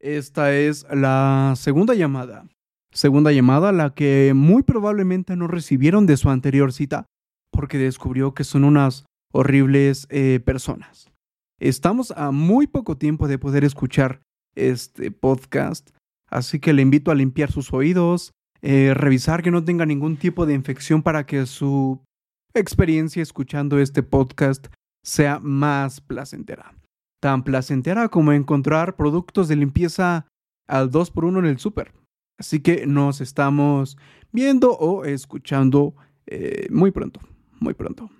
Esta es la segunda llamada. Segunda llamada, la que muy probablemente no recibieron de su anterior cita, porque descubrió que son unas horribles eh, personas. Estamos a muy poco tiempo de poder escuchar este podcast, así que le invito a limpiar sus oídos, eh, revisar que no tenga ningún tipo de infección para que su experiencia escuchando este podcast sea más placentera tan placentera como encontrar productos de limpieza al 2x1 en el súper. Así que nos estamos viendo o escuchando eh, muy pronto, muy pronto.